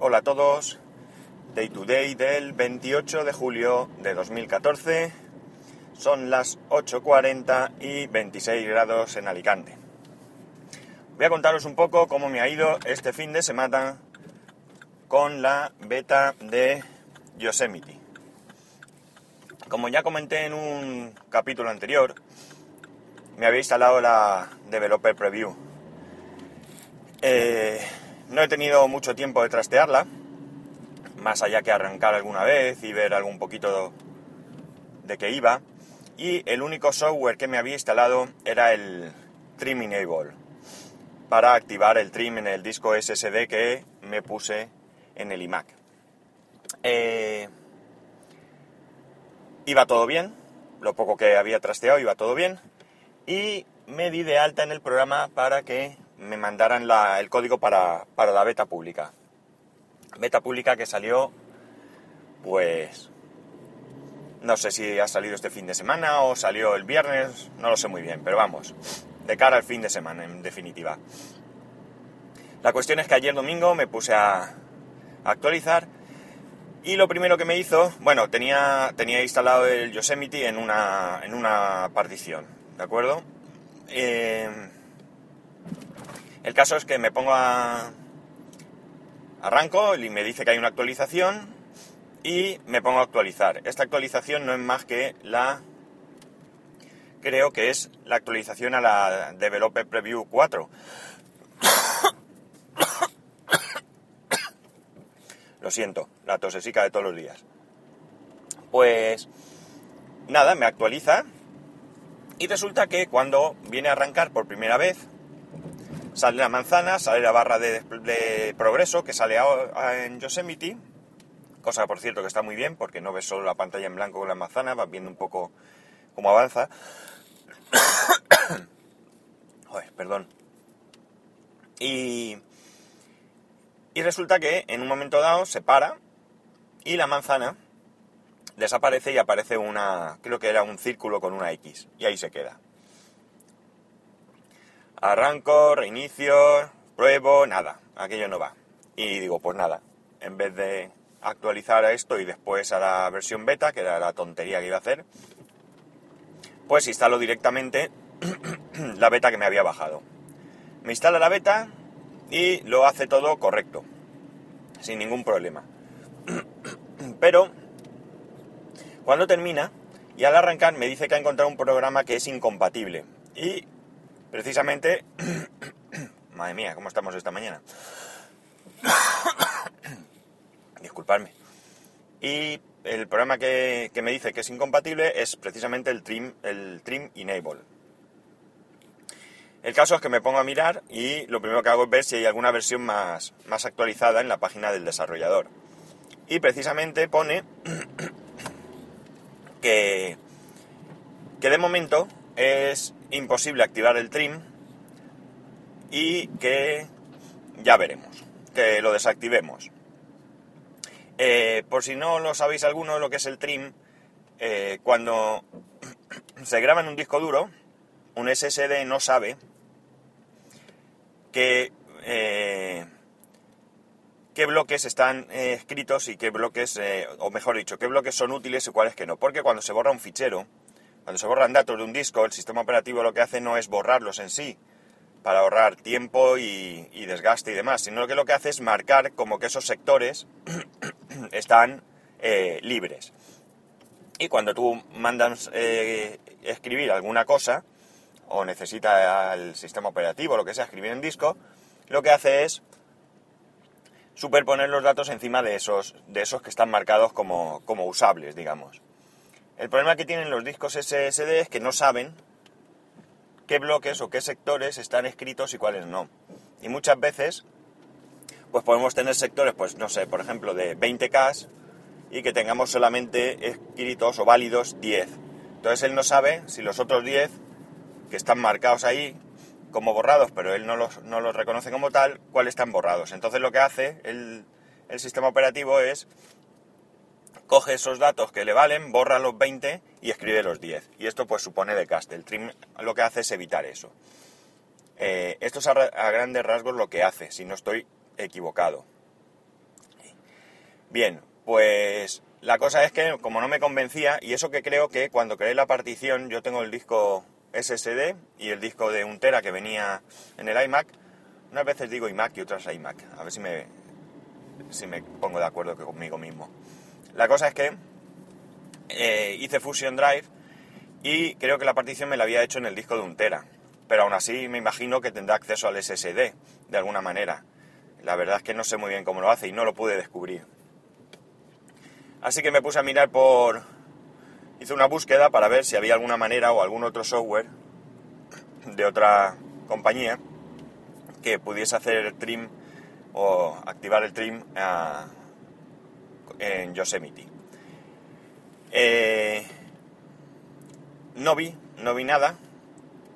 Hola a todos. Day to day del 28 de julio de 2014. Son las 8.40 y 26 grados en Alicante. Voy a contaros un poco cómo me ha ido este fin de semana con la beta de Yosemite. Como ya comenté en un capítulo anterior, me había instalado la Developer Preview. Eh, no he tenido mucho tiempo de trastearla, más allá que arrancar alguna vez y ver algún poquito de qué iba. Y el único software que me había instalado era el Trim Enable, para activar el trim en el disco SSD que me puse en el iMac. Eh, iba todo bien, lo poco que había trasteado iba todo bien, y me di de alta en el programa para que me mandaran el código para, la beta pública. Beta pública que salió, pues, no sé si ha salido este fin de semana o salió el viernes, no lo sé muy bien, pero vamos, de cara al fin de semana, en definitiva. La cuestión es que ayer domingo me puse a, actualizar y lo primero que me hizo, bueno, tenía, tenía instalado el Yosemite en una, en una partición, ¿de acuerdo? Eh, el caso es que me pongo a... Arranco y me dice que hay una actualización y me pongo a actualizar. Esta actualización no es más que la... Creo que es la actualización a la Developer Preview 4. Lo siento, la tosesica de todos los días. Pues nada, me actualiza y resulta que cuando viene a arrancar por primera vez, sale la manzana, sale la barra de, progreso que sale en Yosemite, cosa por cierto que está muy bien porque no ves solo la pantalla en blanco con la manzana, vas viendo un poco cómo avanza. Joder, perdón. Y, y resulta que en un momento dado se para y la manzana desaparece y aparece una, creo que era un círculo con una X, y ahí se queda. Arranco, reinicio, pruebo, nada, aquello no va. Y digo, pues nada, en vez de actualizar a esto y después a la versión beta, que era la tontería que iba a hacer, pues instalo directamente la beta que me había bajado. Me instala la beta y lo hace todo correcto, sin ningún problema. Pero cuando termina y al arrancar me dice que ha encontrado un programa que es incompatible. Y Precisamente, madre mía, ¿cómo estamos esta mañana? Disculpadme. Y el programa que, me dice que es incompatible es precisamente el Trim, el Trim Enable. El caso es que me pongo a mirar y lo primero que hago es ver si hay alguna versión más, más actualizada en la página del desarrollador. Y precisamente pone que, que de momento es imposible activar el trim y que ya veremos, que lo desactivemos. Eh, por si no lo sabéis alguno lo que es el trim, eh, cuando se graba en un disco duro, un SSD no sabe que, eh, qué bloques están escritos y qué bloques, o mejor dicho, qué bloques son útiles y cuáles que no. Porque cuando se borra un fichero, cuando se borran datos de un disco, el sistema operativo lo que hace no es borrarlos en sí, para ahorrar tiempo y, desgaste y demás, sino que lo que hace es marcar como que esos sectores están eh, libres. Y cuando tú mandas eh, escribir alguna cosa, o necesita el sistema operativo, lo que sea, escribir en disco, lo que hace es superponer los datos encima de esos, de esos que están marcados como, como usables, digamos. El problema que tienen los discos SSD es que no saben qué bloques o qué sectores están escritos y cuáles no. Y muchas veces, pues podemos tener sectores, pues no sé, por ejemplo, de 20K y que tengamos solamente escritos o válidos 10. Entonces él no sabe si los otros 10 que están marcados ahí como borrados, pero él no los, no los reconoce como tal, cuáles están borrados. Entonces lo que hace el, el sistema operativo es coge esos datos que le valen, borra los 20 y escribe los 10. Y esto pues supone de cast. El trim lo que hace es evitar eso. Eh, esto es a, grandes rasgos lo que hace, si no estoy equivocado. Bien, pues la cosa es que como no me convencía, y eso que creo que cuando creé la partición, yo tengo el disco SSD y el disco de un tera que venía en el iMac, unas veces digo iMac y otras iMac, a ver si me, si me pongo de acuerdo conmigo mismo. La cosa es que eh, hice Fusion Drive y creo que la partición me la había hecho en el disco de un tera, pero aún así me imagino que tendrá acceso al SSD de alguna manera. La verdad es que no sé muy bien cómo lo hace y no lo pude descubrir. Así que me puse a mirar por... Hice una búsqueda para ver si había alguna manera o algún otro software de otra compañía que pudiese hacer el trim o activar el trim en Yosemite. Eh, no vi, no vi nada,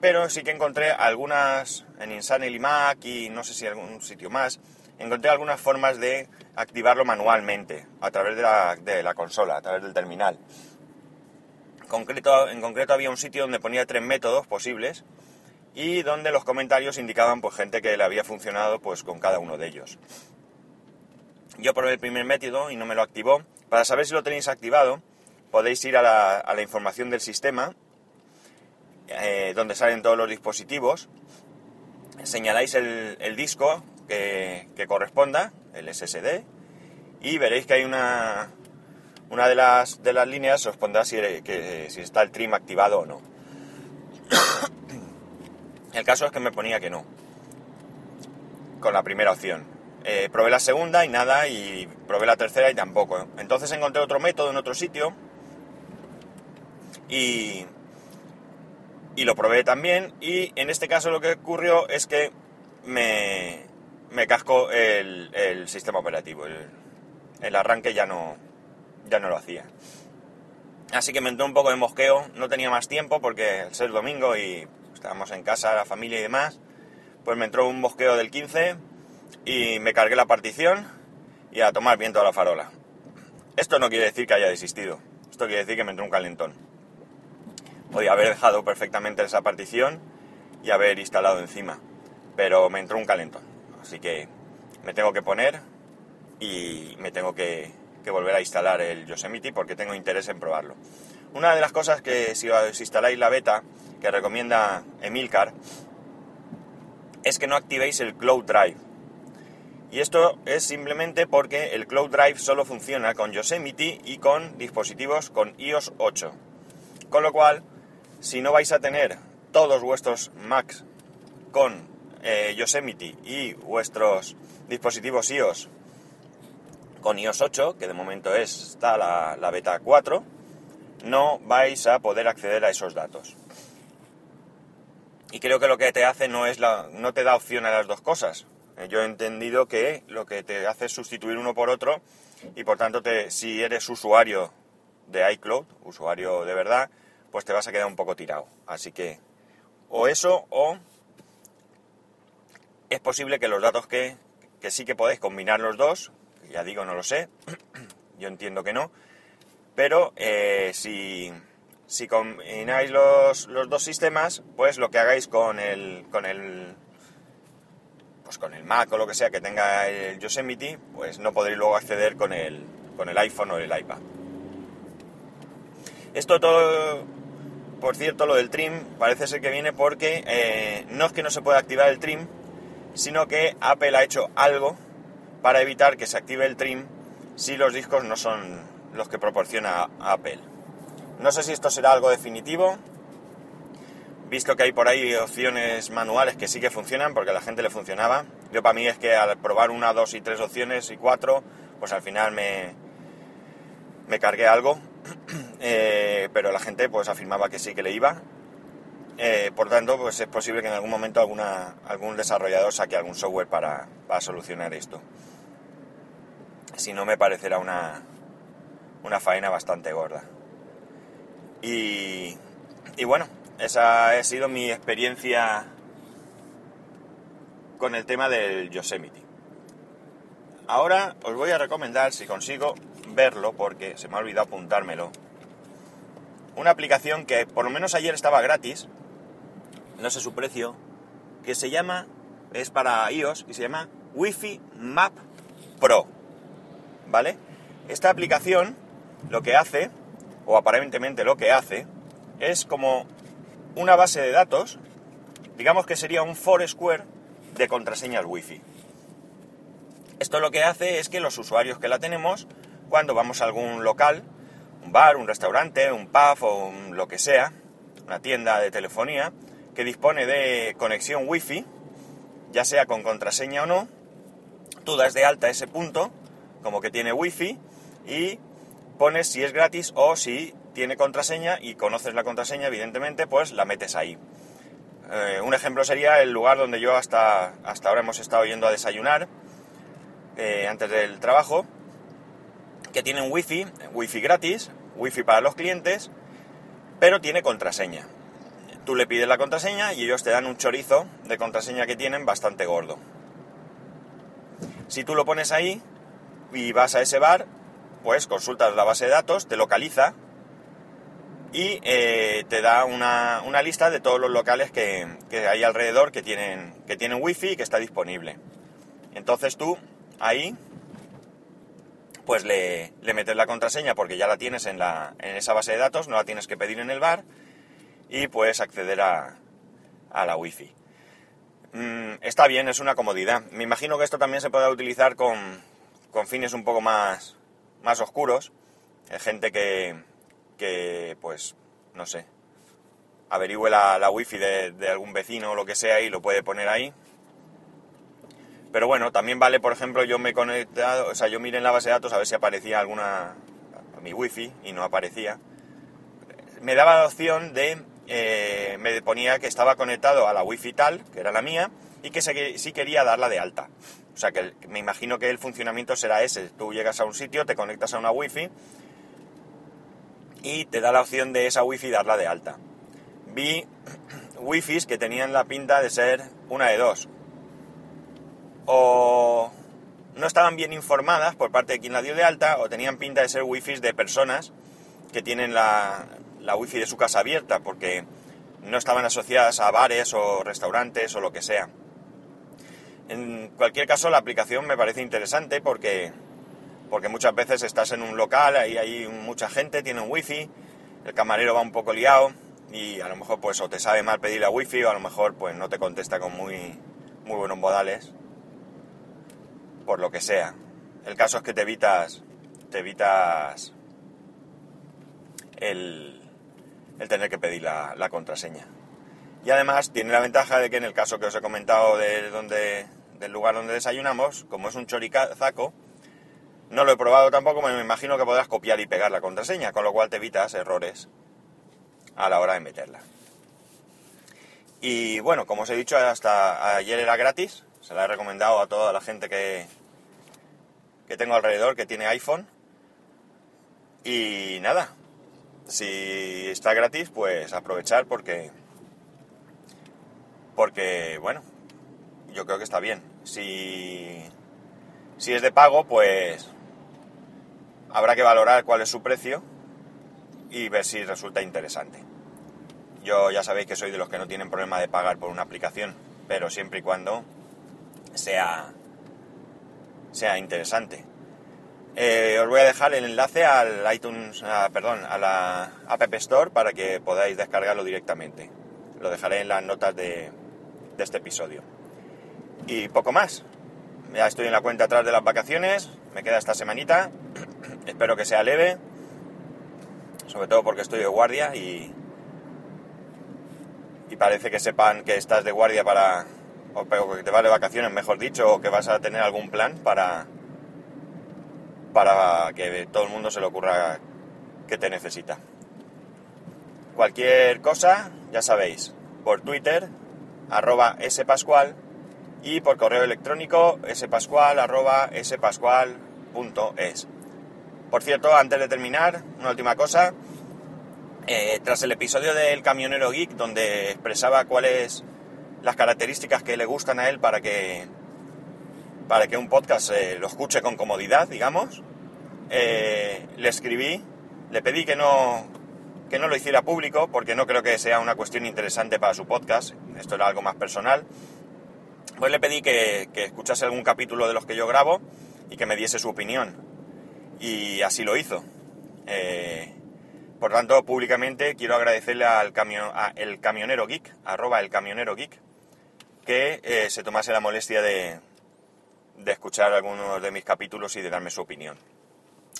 pero sí que encontré algunas en Insanely Mac y no sé si algún sitio más, encontré algunas formas de activarlo manualmente a través de la, consola, a través del terminal. Concreto, en concreto había un sitio donde ponía tres métodos posibles y donde los comentarios indicaban pues gente que le había funcionado pues con cada uno de ellos. Yo probé el primer método y no me lo activó. Para saber si lo tenéis activado, podéis ir a la, información del sistema, eh, donde salen todos los dispositivos, señaláis el, disco que, corresponda, el SSD, y veréis que hay una, una de, las, de las líneas, os pondrá si, si está el trim activado o no. el caso es que me ponía que no, con la primera opción. Eh, probé la segunda y nada, y probé la tercera y tampoco. Entonces encontré otro método en otro sitio y, y lo probé también. Y en este caso lo que ocurrió es que me, me cascó el, sistema operativo. El, arranque ya no, ya no lo hacía. Así que me entró un poco de mosqueo. No tenía más tiempo porque el ser domingo y estábamos en casa, la familia y demás. Pues me entró un mosqueo del 15 y me cargué la partición y a tomar viento a la farola. Esto no quiere decir que haya desistido. Esto quiere decir que me entró un calentón. Podía haber dejado perfectamente esa partición y haber instalado encima. Pero me entró un calentón. Así que me tengo que poner y me tengo que, volver a instalar el Yosemite porque tengo interés en probarlo. Una de las cosas que si os instaláis la beta que recomienda Emilcar es que no activéis el Cloud Drive. Y esto es simplemente porque el Cloud Drive solo funciona con Yosemite y con dispositivos con iOS 8. Con lo cual, si no vais a tener todos vuestros Macs con eh, Yosemite y vuestros dispositivos iOS con iOS 8, que de momento está la, la beta 4, no vais a poder acceder a esos datos. Y creo que lo que te hace no es la, no te da opción a las dos cosas. Eh, yo he entendido que lo que te hace es sustituir uno por otro y por tanto te, si eres usuario de iCloud, usuario de verdad, pues te vas a quedar un poco tirado. Así que o eso o es posible que los datos que, que sí que podéis combinar los dos, ya digo, no lo sé, yo entiendo que no, pero eh, si, si combináis los, los, dos sistemas, pues lo que hagáis con el, con el pues con el Mac o lo que sea que tenga el Yosemite, pues no podréis luego acceder con el, con el iPhone o el iPad. Esto todo por cierto, lo del trim parece ser que viene porque eh, no es que no se pueda activar el trim, sino que Apple ha hecho algo para evitar que se active el trim si los discos no son los que proporciona Apple. No sé si esto será algo definitivo, visto que hay por ahí opciones manuales que sí que funcionan, porque a la gente le funcionaba. Yo para mí es que al probar una, dos y tres opciones y cuatro, pues al final me, me cargué algo Eh, pero la gente pues afirmaba que sí que le iba. Eh, por tanto, pues es posible que en algún momento alguna, algún desarrollador saque algún software para, solucionar esto. Si no, me parecerá una, una faena bastante gorda. Y, y bueno, esa ha sido mi experiencia con el tema del Yosemite. Ahora os voy a recomendar, si consigo verlo, porque se me ha olvidado apuntármelo, una aplicación que por lo menos ayer estaba gratis, no sé su precio, que se llama, es para iOS y se llama Wi-Fi Map Pro, ¿vale? Esta aplicación lo que hace, o aparentemente lo que hace, es como una base de datos, digamos que sería un Foursquare de contraseñas Wi-Fi. Esto lo que hace es que los usuarios que la tenemos, cuando vamos a algún local, un bar, un restaurante, un pub o lo que sea, una tienda de telefonía, que dispone de conexión Wi-Fi, ya sea con contraseña o no, tú das de alta ese punto, como que tiene Wi-Fi, y pones si es gratis o si tiene contraseña y conoces la contraseña, evidentemente, pues la metes ahí. Eh, un ejemplo sería el lugar donde yo hasta, hasta ahora hemos estado yendo a desayunar, eh, antes del trabajo, que tiene un wifi, wifi gratis, wifi para los clientes, pero tiene contraseña. Tú le pides la contraseña y ellos te dan un chorizo de contraseña que tienen bastante gordo. Si tú lo pones ahí y vas a ese bar, pues consultas la base de datos, te localiza y eh, te da una, lista de todos los locales que, hay alrededor que tienen, que tienen wifi y que está disponible. Entonces tú ahí pues le, metes la contraseña porque ya la tienes en, la, en esa base de datos, no la tienes que pedir en el bar y puedes acceder a, a la wifi. Mm, está bien, es una comodidad. Me imagino que esto también se puede utilizar con, con fines un poco más, más oscuros. Hay gente que, que, pues, no sé, averigüe la, la wifi de, algún vecino o lo que sea y lo puede poner ahí. Pero bueno, también vale, por ejemplo, yo me he conectado, o sea, yo miré en la base de datos a ver si aparecía alguna, mi wifi y no aparecía. Me daba la opción de, eh, me ponía que estaba conectado a la wifi tal, que era la mía, y que sí quería darla de alta. O sea, que me imagino que el funcionamiento será ese. Tú llegas a un sitio, te conectas a una wifi y te da la opción de esa wifi darla de alta. Vi wifis que tenían la pinta de ser una de dos. O no estaban bien informadas por parte de quien la dio de alta o tenían pinta de ser wifis de personas que tienen la, la wifi de su casa abierta porque no estaban asociadas a bares o restaurantes o lo que sea. En cualquier caso, la aplicación me parece interesante porque porque muchas veces estás en un local, ahí hay mucha gente, tiene un wifi, el camarero va un poco liado y a lo mejor pues o te sabe mal pedir la wifi o a lo mejor pues no te contesta con muy, muy buenos modales, por lo que sea. El caso es que te evitas, te evitas el, el tener que pedir la, contraseña. Y además tiene la ventaja de que en el caso que os he comentado de donde, del lugar donde desayunamos, como es un choricazaco, no lo he probado tampoco, me imagino que podrás copiar y pegar la contraseña, con lo cual te evitas errores a la hora de meterla. Y bueno, como os he dicho, hasta ayer era gratis, se la he recomendado a toda la gente que, que tengo alrededor que tiene iPhone. Y nada, si está gratis, pues aprovechar porque, porque bueno, yo creo que está bien. Si, si es de pago, pues habrá que valorar cuál es su precio y ver si resulta interesante. Yo ya sabéis que soy de los que no tienen problema de pagar por una aplicación, pero siempre y cuando sea, sea interesante. Eh, os voy a dejar el enlace al iTunes, perdón, a la App Store para que podáis descargarlo directamente. Lo dejaré en las notas de este episodio. Y poco más. Ya estoy en la cuenta atrás de las vacaciones, me queda esta semanita Espero que sea leve, sobre todo porque estoy de guardia y, y parece que sepan que estás de guardia para, o que te vas de vacaciones, mejor dicho, o que vas a tener algún plan para, para que todo el mundo se le ocurra que te necesita. Cualquier cosa, ya sabéis, por Twitter, arroba spascual, y por correo electrónico spascual. Por cierto, antes de terminar, una última cosa. Eh, tras el episodio del Camionero Geek, donde expresaba cuáles las características que le gustan a él para que, para que un podcast eh, lo escuche con comodidad, digamos, eh, le escribí, le pedí que no, que no lo hiciera público, porque no creo que sea una cuestión interesante para su podcast, esto era algo más personal. Pues le pedí que, que escuchase algún capítulo de los que yo grabo y que me diese su opinión y así lo hizo. Eh, por tanto, públicamente quiero agradecerle al camion, a camionero geek, arroba el camionero geek, que eh, se tomase la molestia de, de, escuchar algunos de mis capítulos y de darme su opinión.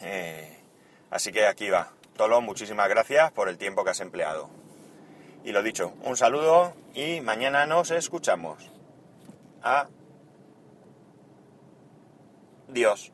Eh, así que aquí va. Tolo, muchísimas gracias por el tiempo que has empleado. Y lo dicho, un saludo y mañana nos escuchamos. Adiós.